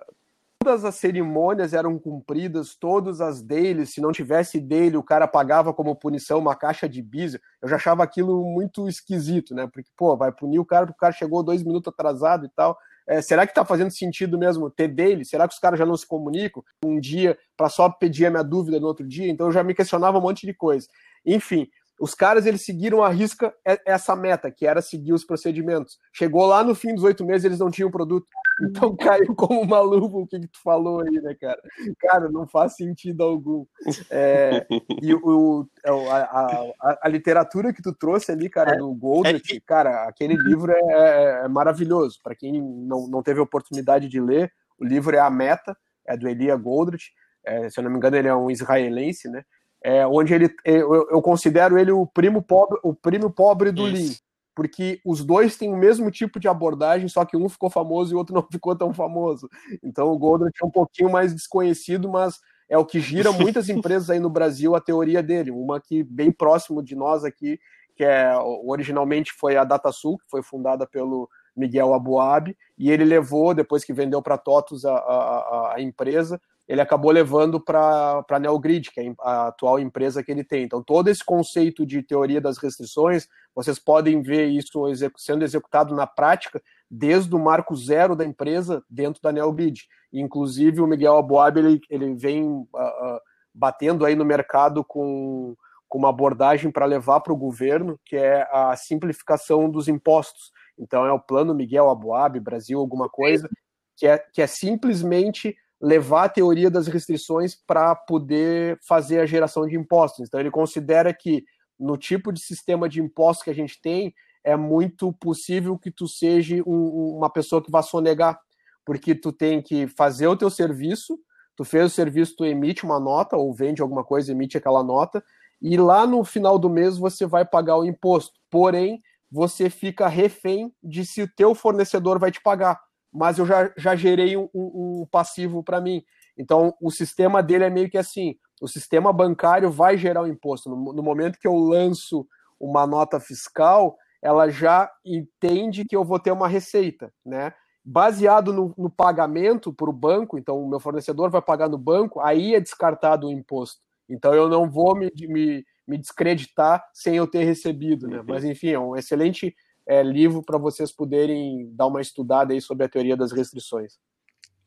Speaker 3: todas as cerimônias eram cumpridas, todas as deles, se não tivesse dele, o cara pagava como punição uma caixa de bis. Eu já achava aquilo muito esquisito, né? Porque, pô, vai punir o cara porque o cara chegou dois minutos atrasado e tal. É, será que tá fazendo sentido mesmo ter dele? Será que os caras já não se comunicam um dia para só pedir a minha dúvida no outro dia? Então eu já me questionava um monte de coisa. Enfim, os caras eles seguiram a risca essa meta, que era seguir os procedimentos. Chegou lá no fim dos oito meses, eles não tinham produto. Então caiu como uma luva o que, que tu falou aí, né, cara? Cara, não faz sentido algum. É, e o, é a, a, a, literatura que tu trouxe ali, cara, é, do Goldrich, é, cara, aquele livro é, é, é maravilhoso. Para quem não, não teve oportunidade de ler, o livro é A Meta, é do Elia Goldrich. É, se eu não me engano, ele é um israelense, né? É, onde ele eu, eu, considero ele o primo pobre, o primo pobre do Lean, porque os dois têm o mesmo tipo de abordagem, só que um ficou famoso e o outro (laughs) não ficou tão famoso. Então o Goldratt é um pouquinho mais desconhecido, mas é o que gira (laughs) muitas empresas aí no Brasil a teoria dele. Uma que bem próximo de nós aqui, que é originalmente foi a DataSul, que foi fundada pelo Miguel Abuab, e ele levou, depois que vendeu para a TOTUS a, a empresa, ele acabou levando para a Neogrid, que é a atual empresa que ele tem. Então, todo esse conceito de teoria das restrições, vocês podem ver isso sendo executado na prática desde o marco zero da empresa dentro da Neogrid. Inclusive, o Miguel Aboab, ele, ele vem uh, uh, batendo aí no mercado com, com uma abordagem para levar para o governo, que é a simplificação dos impostos. Então, é o plano Miguel Aboab, Brasil, alguma coisa, que é, que é simplesmente levar a teoria das restrições para poder fazer a geração de impostos. Então, ele considera que no tipo de sistema de impostos que a gente tem, é muito possível que tu seja um, uma pessoa que vá sonegar, porque tu tem que fazer o teu serviço, tu fez o serviço, tu emite uma nota, ou vende alguma coisa, emite aquela nota, e lá no final do mês você vai pagar o imposto. Porém, você fica refém de se o teu fornecedor vai te pagar mas eu já, já gerei um, um passivo para mim. Então, o sistema dele é meio que assim: o sistema bancário vai gerar o imposto. No, no momento que eu lanço uma nota fiscal, ela já entende que eu vou ter uma receita, né? Baseado no, no pagamento para o banco, então o meu fornecedor vai pagar no banco, aí é descartado o imposto. Então eu não vou me, me, me descreditar sem eu ter recebido, né? Mas enfim, é um excelente é, livro para vocês poderem dar uma estudada aí sobre a teoria das restrições.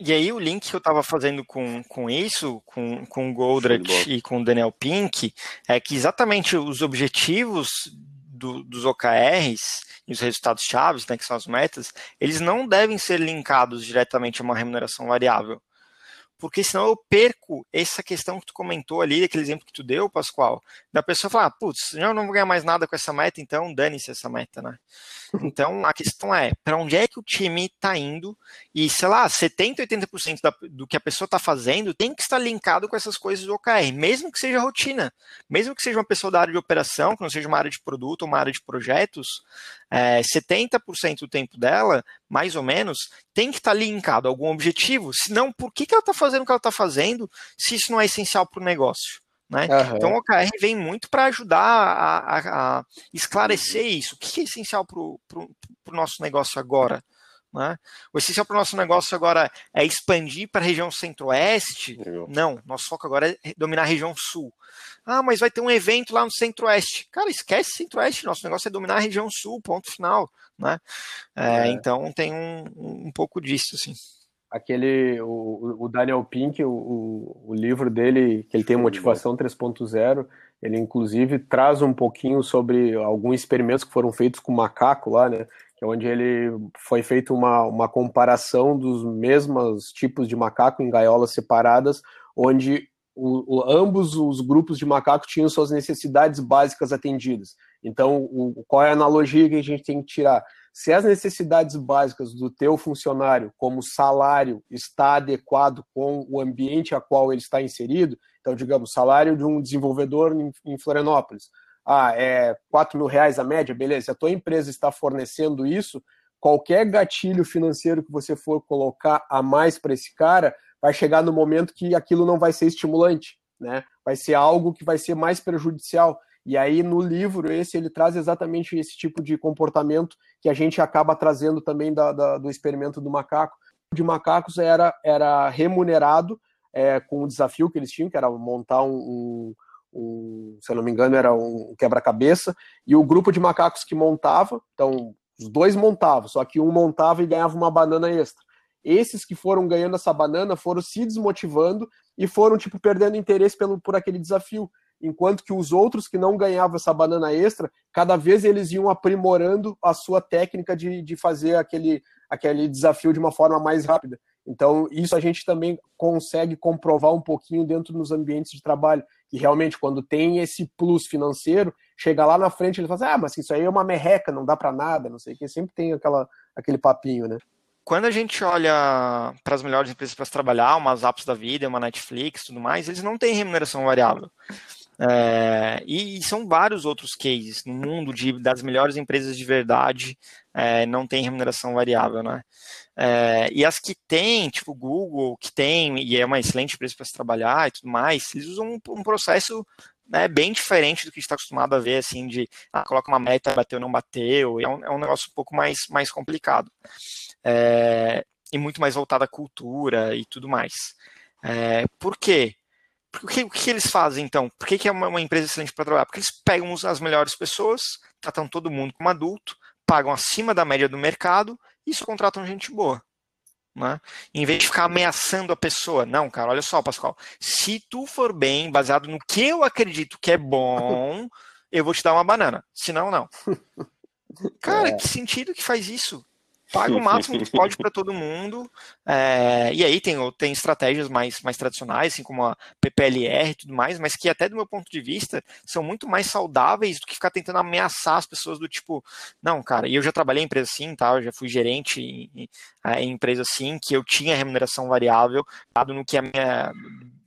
Speaker 2: E aí o link que eu estava fazendo com, com isso, com, com o Goldratt e com o Daniel Pink, é que exatamente os objetivos do, dos OKRs e os resultados chaves, né, que são as metas, eles não devem ser linkados diretamente a uma remuneração variável. Porque senão eu perco essa questão que tu comentou ali, aquele exemplo que tu deu, Pascoal, da pessoa falar, putz, eu não vou ganhar mais nada com essa meta, então dane-se essa meta, né? Então a questão é, para onde é que o time está indo? E, sei lá, 70, 80% da, do que a pessoa está fazendo tem que estar linkado com essas coisas do OKR, mesmo que seja rotina, mesmo que seja uma pessoa da área de operação, que não seja uma área de produto ou uma área de projetos, é, 70% do tempo dela, mais ou menos, tem que estar linkado a algum objetivo, senão por que, que ela está fazendo o que ela está fazendo se isso não é essencial para o negócio? Né? Uhum. Então o OKR vem muito para ajudar a, a, a, esclarecer isso. O que é essencial para o nosso negócio agora? Né? O essencial para o nosso negócio agora é expandir para a região centro-oeste? Não, nosso foco agora é dominar a região sul. Ah, mas vai ter um evento lá no centro-oeste. Cara, esquece centro-oeste, nosso negócio é dominar a região sul, ponto final. Né? É, é. Então tem um, um pouco disso. Assim
Speaker 3: aquele o, o Daniel Pink, o, o, livro dele, que ele tem motivação 3.0, ele inclusive traz um pouquinho sobre alguns experimentos que foram feitos com macaco lá, né? Que é onde ele foi feito uma, uma comparação dos mesmos tipos de macaco em gaiolas separadas, onde o, o, ambos os grupos de macaco tinham suas necessidades básicas atendidas. Então, qual é a analogia que a gente tem que tirar? Se as necessidades básicas do teu funcionário, como salário, está adequado com o ambiente a qual ele está inserido, então, digamos, salário de um desenvolvedor em Florianópolis, ah, é 4 mil reais a média, beleza, se a tua empresa está fornecendo isso, qualquer gatilho financeiro que você for colocar a mais para esse cara, vai chegar no momento que aquilo não vai ser estimulante, né? Vai ser algo que vai ser mais prejudicial. E aí no livro esse ele traz exatamente esse tipo de comportamento que a gente acaba trazendo também da, da, do experimento do macaco. De macacos era, era remunerado é, com o desafio que eles tinham, que era montar um, um, um se eu não me engano, era um quebra-cabeça, e o grupo de macacos que montava, então os dois montavam, só que um montava e ganhava uma banana extra. Esses que foram ganhando essa banana foram se desmotivando e foram tipo perdendo interesse pelo, por aquele desafio enquanto que os outros que não ganhavam essa banana extra, cada vez eles iam aprimorando a sua técnica de, de fazer aquele, aquele desafio de uma forma mais rápida. Então, isso a gente também consegue comprovar um pouquinho dentro dos ambientes de trabalho, que realmente quando tem esse plus financeiro, chega lá na frente ele fala assim, ah, mas isso aí é uma merreca, não dá para nada, não sei o que, sempre tem aquela, aquele papinho, né?
Speaker 2: quando a gente olha para as melhores empresas para trabalhar, umas apps da vida, uma Netflix, tudo mais, eles não têm remuneração variável. É, e, são vários outros cases no mundo de, das melhores empresas de verdade é, não tem remuneração variável, né? É, e as que tem, tipo Google, que tem e é uma excelente empresa para se trabalhar e tudo mais, eles usam um, um processo né, bem diferente do que a gente está acostumado a ver, assim, de ah, coloca uma meta, bateu não bateu, é um, é um negócio um pouco mais, mais complicado. É, e muito mais voltado à cultura e tudo mais. É, por quê? O que, o que eles fazem então? Por que, que é uma, uma empresa excelente para trabalhar? Porque eles pegam as melhores pessoas, tratam todo mundo como adulto, pagam acima da média do mercado e só contratam gente boa. Né? Em vez de ficar ameaçando a pessoa. Não, cara, olha só, Pascoal. Se tu for bem, baseado no que eu acredito que é bom, eu vou te dar uma banana. Senão, não. (laughs) Cara, é. que sentido que faz isso? Paga o máximo que pode para todo mundo. É, e aí tem, tem estratégias mais, mais tradicionais, assim como a PPLR e tudo mais, mas que até do meu ponto de vista são muito mais saudáveis do que ficar tentando ameaçar as pessoas do tipo, não, cara, e eu já trabalhei em empresa assim, tá? Eu já fui gerente em, em empresa assim, que eu tinha remuneração variável, dado no que a minha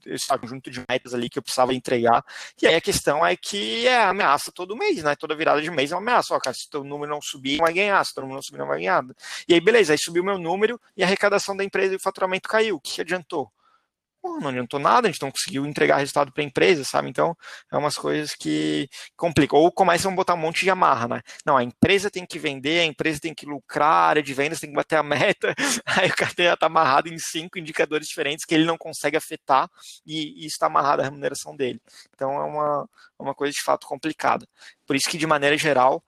Speaker 2: esse conjunto de metas ali que eu precisava entregar. E aí a questão é que é ameaça todo mês, né? Toda virada de mês é uma ameaça. Ó, cara, se teu número não subir, não vai ganhar. Se teu número não subir, não vai ganhar. E aí, beleza, aí subiu meu número e a arrecadação da empresa e o faturamento caiu. O que, que adiantou? Pô, não adiantou nada, a gente não conseguiu entregar resultado para a empresa, sabe? Então, é umas coisas que complicam. Ou começam a botar um monte de amarra, né? Não, a empresa tem que vender, a empresa tem que lucrar, a área de vendas tem que bater a meta. (laughs) Aí o cara está amarrado em cinco indicadores diferentes que ele não consegue afetar e, e está amarrado à remuneração dele. Então, é uma, é uma coisa de fato complicada. Por isso que, de maneira geral,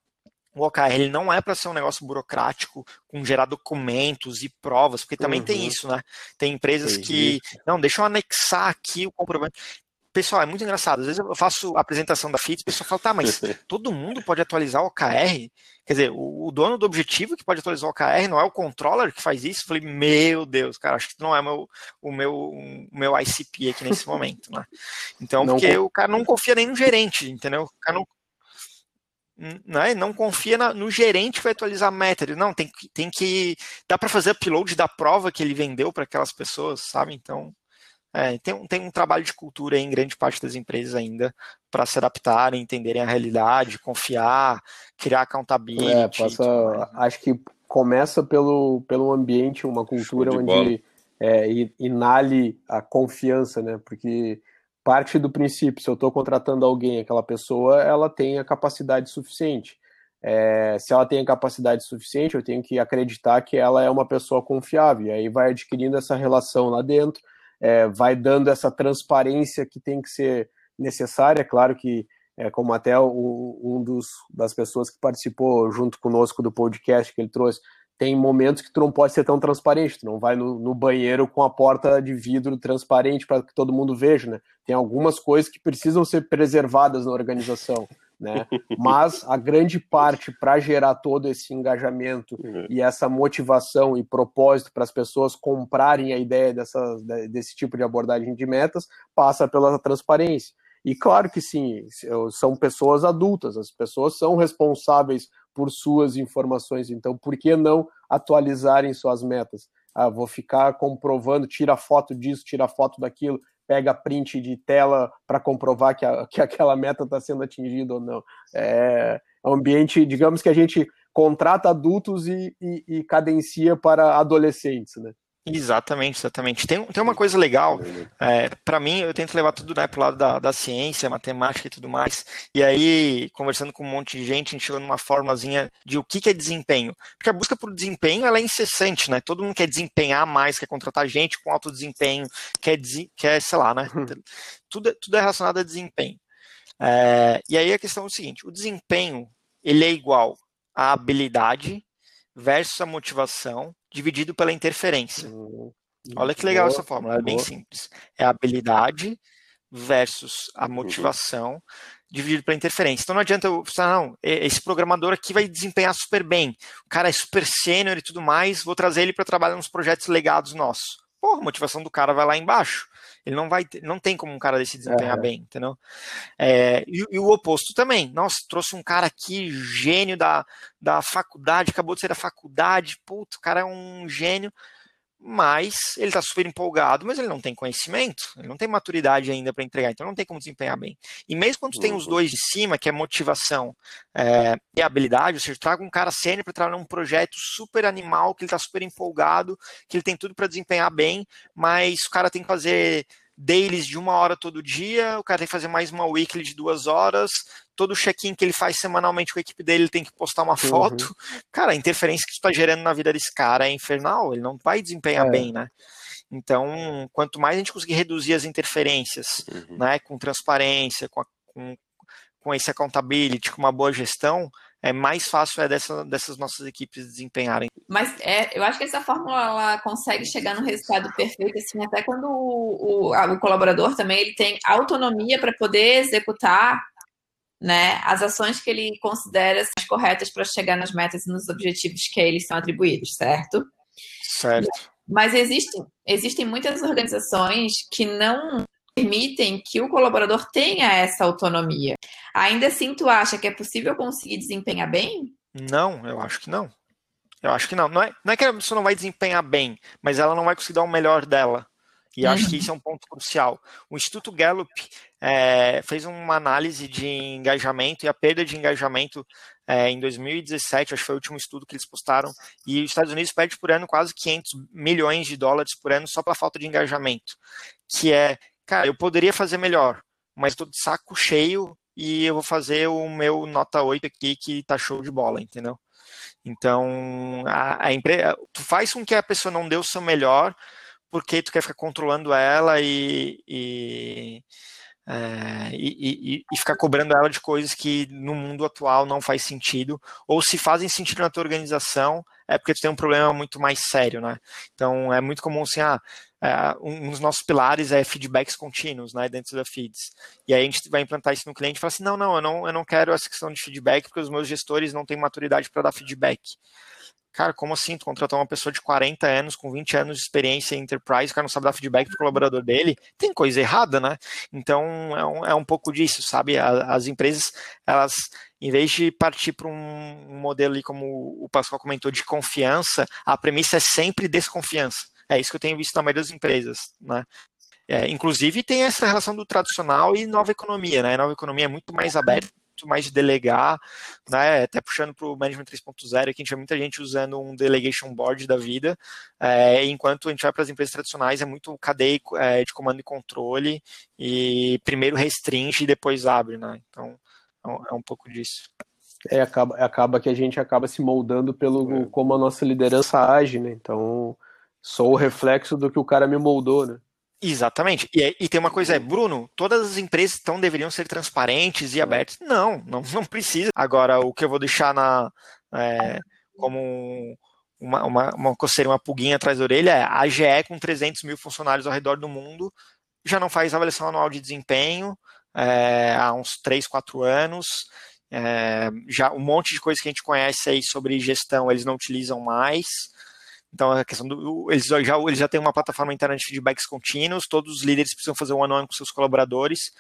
Speaker 2: o OKR ele não é para ser um negócio burocrático, com gerar documentos e provas, porque também uhum. tem isso, né? Tem empresas que, não, deixa eu anexar aqui o comprovante. pessoal, é muito engraçado. Às vezes eu faço a apresentação da FIT, o pessoal fala, tá, mas (laughs) todo mundo pode atualizar o OKR? Quer dizer, o, o, dono do objetivo que pode atualizar o OKR não é o controller que faz isso? Eu falei, meu Deus, cara, acho que não é meu, o meu, o meu ICP aqui nesse momento, né? Então, não porque o cara não confia nem no gerente, entendeu? O cara não, né, não confia na, no gerente que vai atualizar a meta. Ele, não, tem, tem que. Dá para fazer upload da prova que ele vendeu para aquelas pessoas, sabe? Então, é, tem, um, tem um trabalho de cultura em grande parte das empresas ainda para se adaptarem, entenderem a realidade, confiar, criar accountability. É,
Speaker 3: passa, acho que começa pelo, pelo ambiente, uma cultura onde é, inale a confiança, né? Porque parte do princípio, se eu estou contratando alguém, aquela pessoa, ela tem a capacidade suficiente. É, se ela tem a capacidade suficiente, eu tenho que acreditar que ela é uma pessoa confiável. E aí vai adquirindo essa relação lá dentro, é, vai dando essa transparência que tem que ser necessária. Claro que, é, como até um dos, das pessoas que participou junto conosco do podcast que ele trouxe, tem momentos que tu não pode ser tão transparente, tu não vai no, no banheiro com a porta de vidro transparente para que todo mundo veja, né? Tem algumas coisas que precisam ser preservadas na organização né? (laughs) Mas a grande parte para gerar todo esse engajamento uhum. e essa motivação e propósito para as pessoas comprarem a ideia dessa, desse tipo de abordagem de metas passa pela transparência. E claro que sim, são pessoas adultas, as pessoas são responsáveis por suas informações, então por que não atualizarem suas metas? Ah, vou ficar comprovando, tira foto disso, tira foto daquilo, pega print de tela para comprovar que, a, (laughs) que aquela meta está sendo atingida ou não. É, é um ambiente, digamos que a gente contrata adultos e, e, e cadencia para adolescentes, né?
Speaker 2: Exatamente, exatamente. Tem, tem uma coisa legal, é, para mim, eu tento levar tudo né, para o lado da, da ciência, matemática e tudo mais. E aí, conversando com um monte de gente, a gente chegou numa formulazinha de o que, que é desempenho. Porque a busca por desempenho ela é incessante, né? Todo mundo quer desempenhar mais, quer contratar gente com alto desempenho, quer, quer sei lá, né? Tudo, tudo é relacionado a desempenho. É, e aí a questão é o seguinte: o desempenho ele é igual à habilidade versus a motivação dividido pela interferência. Uhum. Olha que legal boa, essa fórmula, é bem simples. É a habilidade versus a uhum. motivação uhum. dividido pela interferência. Então não adianta eu falar, não, esse programador aqui vai desempenhar super bem, o cara é super sênior e tudo mais, vou trazer ele para trabalhar nos projetos legados nossos. Porra, a motivação do cara vai lá embaixo. Ele não vai, ter, não tem como um cara desse desempenhar é. bem, entendeu? É, e, e, o oposto também. Nossa, trouxe um cara aqui, gênio da, da faculdade, acabou de ser da faculdade, puto, o cara é um gênio, mas ele está super empolgado, mas ele não tem conhecimento, ele não tem maturidade ainda para entregar, então não tem como desempenhar bem. E mesmo quando tem os uhum. dois de cima, que é motivação é, e habilidade, ou seja, traga um cara sênior para trabalhar num projeto super animal, que ele está super empolgado, que ele tem tudo para desempenhar bem, mas o cara tem que fazer dailies de uma hora todo dia, o cara tem que fazer mais uma weekly de duas horas, todo o check-in que ele faz semanalmente com a equipe dele, ele tem que postar uma uhum. foto. Cara, a interferência que tu está gerando na vida desse cara é infernal, ele não vai desempenhar é. bem, né? Então, quanto mais a gente conseguir reduzir as interferências, uhum. né, com transparência, com, a, com, com esse accountability, com uma boa gestão, é mais fácil é dessa, dessas nossas equipes desempenharem.
Speaker 4: Mas é, eu acho que essa fórmula ela consegue chegar no resultado perfeito, assim, até quando o, o, o colaborador também ele tem autonomia para poder executar né, as ações que ele considera corretas para chegar nas metas e nos objetivos que eles são atribuídos, certo?
Speaker 2: Certo.
Speaker 4: Mas existem, existem muitas organizações que não permitem que o colaborador tenha essa autonomia. Ainda assim, tu acha que é possível conseguir desempenhar bem?
Speaker 2: Não, eu acho que não. Eu acho que não. Não é, não é que a pessoa não vai desempenhar bem, mas ela não vai conseguir dar o melhor dela. E uhum. acho que isso é um ponto crucial. O Instituto Gallup é, fez uma análise de engajamento e a perda de engajamento é, em 2017, acho que foi o último estudo que eles postaram, e os Estados Unidos perde por ano quase 500 milhões de dólares por ano só pela falta de engajamento, que é cara, eu poderia fazer melhor, mas estou de saco cheio e eu vou fazer o meu nota 8 aqui que tá show de bola, entendeu? Então, a, a empresa, tu faz com que a pessoa não dê o seu melhor porque tu quer ficar controlando ela e, e, é, e, e, ficar cobrando ela de coisas que no mundo atual não faz sentido, ou se fazem sentido na tua organização, é porque tu tem um problema muito mais sério, né? Então é muito comum assim, ah, um dos nossos pilares é feedbacks contínuos, né, dentro da Feeds. E aí a gente vai implantar isso no cliente e fala assim, não, não, eu não, eu não quero essa questão de feedback porque os meus gestores não têm maturidade para dar feedback. Cara, como assim? Tu contratou uma pessoa de 40 anos, com 20 anos de experiência em enterprise, o cara não sabe dar feedback pro colaborador dele? Tem coisa errada, né? Então, é um, é um pouco disso, sabe? As empresas, elas, em vez de partir para um modelo ali, como o Pascoal comentou, de confiança, a premissa é sempre desconfiança. É isso que eu tenho visto na maioria das empresas, né? É, inclusive tem essa relação do tradicional e nova economia, né? A nova economia é muito mais aberta muito mais de delegar, né? Até puxando para o Management 3.0, que a gente vê muita gente usando um delegation board da vida, é, enquanto a gente vai para as empresas tradicionais, é muito cadeia é, de comando e controle, e primeiro restringe e depois abre, né? Então é um, é pouco disso.
Speaker 3: É, acaba, acaba que a gente acaba se moldando pelo é. como a nossa liderança age, né? Então, sou o reflexo do que o cara me moldou, né?
Speaker 2: Exatamente. E, e, tem uma coisa, é, Bruno, todas as empresas então deveriam ser transparentes e abertas. Não, não, (laughs) não precisa. Agora, o que eu vou deixar na é, como uma, uma, uma coceira, uma pulguinha atrás da orelha é a GE com 300 mil funcionários ao redor do mundo já não faz avaliação anual de desempenho é, há uns 3, 4 anos. É, já um monte de coisa que a gente conhece aí sobre gestão eles não utilizam mais. Então, a questão do. Eles já, eles já têm uma plataforma interna de feedbacks contínuos, todos os líderes precisam fazer um ano com seus colaboradores.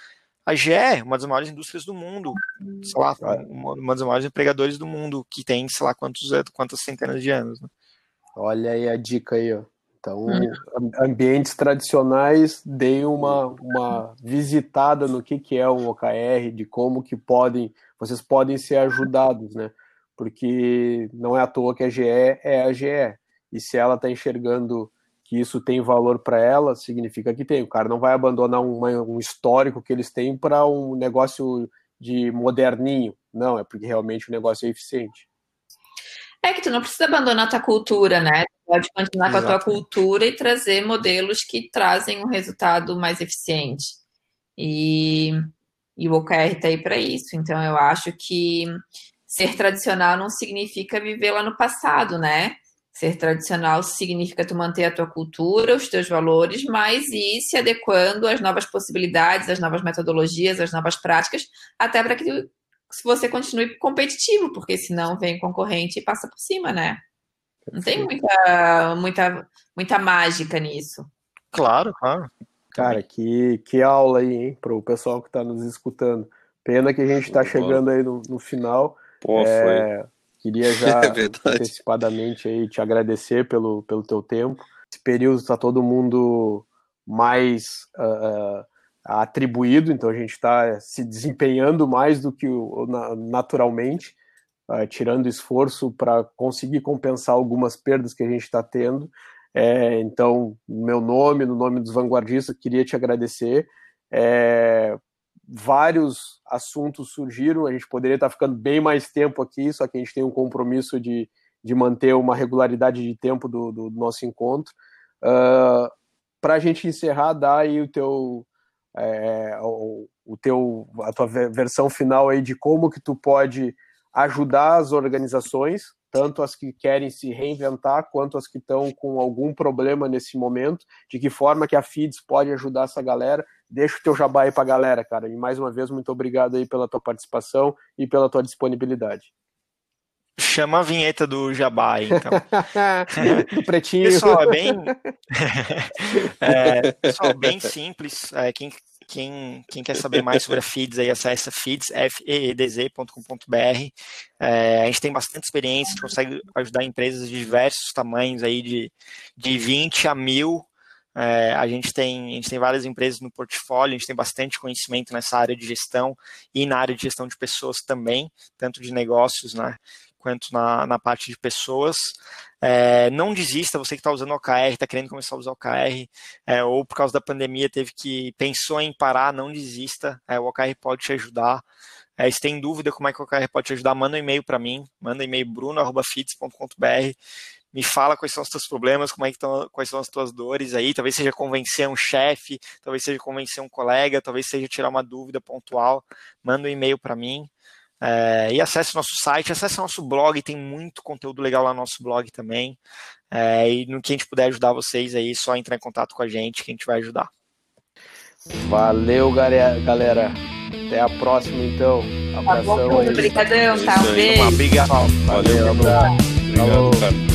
Speaker 2: A GE, uma das maiores indústrias do mundo, sei lá, uma das maiores empregadores do mundo, que tem, sei lá, quantos, quantas centenas de anos. Né?
Speaker 3: Olha aí a dica aí, ó. Então, hum. ambientes tradicionais, deem uma, uma visitada no que, que é o OKR, de como que podem, vocês podem ser ajudados, né? Porque não é à toa que a GE é a GE e se ela está enxergando que isso tem valor para ela, significa que tem. O cara não vai abandonar uma, um histórico que eles têm para um negócio de moderninho. Não, é porque realmente o negócio é eficiente.
Speaker 4: É que tu não precisa abandonar a tua cultura, né? Tu pode continuar com a tua cultura e trazer modelos que trazem um resultado mais eficiente. E, e o OKR está aí para isso. Então, eu acho que ser tradicional não significa viver lá no passado, né? Ser tradicional significa tu manter a tua cultura, os teus valores, mas ir se adequando às novas possibilidades, às novas metodologias, às novas práticas, até para que você continue competitivo, porque senão vem concorrente e passa por cima, né? Não tem muita, muita, muita mágica nisso.
Speaker 2: Claro, claro.
Speaker 3: Cara, que, que aula aí, hein, para o pessoal que está nos escutando. Pena que a gente está chegando aí no, no final.
Speaker 1: Pô, é, foi
Speaker 3: Queria (laughs) já é antecipadamente aí te agradecer pelo, pelo teu tempo. Esse período está todo mundo mais uh, atribuído, então a gente está se desempenhando mais do que o, naturalmente, uh, tirando esforço para conseguir compensar algumas perdas que a gente está tendo. É, então, no meu nome, no nome dos vanguardistas, queria te agradecer. É, vários assuntos surgiram, a gente poderia estar ficando bem mais tempo aqui, só que a gente tem um compromisso de, de manter uma regularidade de tempo do, do nosso encontro. Uh, ah, Para a gente encerrar, dá aí o teu, é, o, o, teu, a tua versão final aí de como que tu pode ajudar as organizações, tanto as que querem se reinventar, quanto as que estão com algum problema nesse momento, de que forma que a FIDS pode ajudar essa galera, deixa o teu jabá aí pra galera, cara. E mais uma vez, muito obrigado aí pela tua participação e pela tua disponibilidade.
Speaker 2: Chama a vinheta do jabá então. (laughs) (laughs)
Speaker 3: do pretinho.
Speaker 2: Pessoal, é bem, (laughs) é, pessoal, bem simples. É, quem, quem, quem quer saber mais sobre a Feeds, aí acessa feeds, feedz.com.br. É, a gente tem bastante experiência, a gente consegue ajudar empresas de diversos tamanhos, aí de, de 20 a mil é, a, gente tem, a gente tem várias empresas no portfólio, a gente tem bastante conhecimento nessa área de gestão e na área de gestão de pessoas também, tanto de negócios né, quanto na, na parte de pessoas. É, não desista, você que está usando OKR, está querendo começar a usar OKR, é, ou por causa da pandemia teve que pensou em parar, não desista, é, o OKR pode te ajudar. É, se tem dúvida como é que o OKR pode te ajudar, manda um e-mail para mim, manda um e-mail bruno.fits.com.br me fala quais são os teus problemas, como é que estão, quais são as tuas dores aí, talvez seja convencer um chefe, talvez seja convencer um colega, talvez seja tirar uma dúvida pontual, manda um e-mail para mim. É, e acesse nosso site, acesse nosso blog, tem muito conteúdo legal lá no nosso blog também. É, e no que a gente puder ajudar vocês aí, só entrar em contato com a gente que a gente vai ajudar.
Speaker 3: Valeu, galera. Até a próxima, então.
Speaker 4: Abração. Tá bom, obrigadão, tá? Um beijo.
Speaker 2: Obrigado.
Speaker 1: Valeu,
Speaker 3: Valeu,
Speaker 1: Obrigado, cara.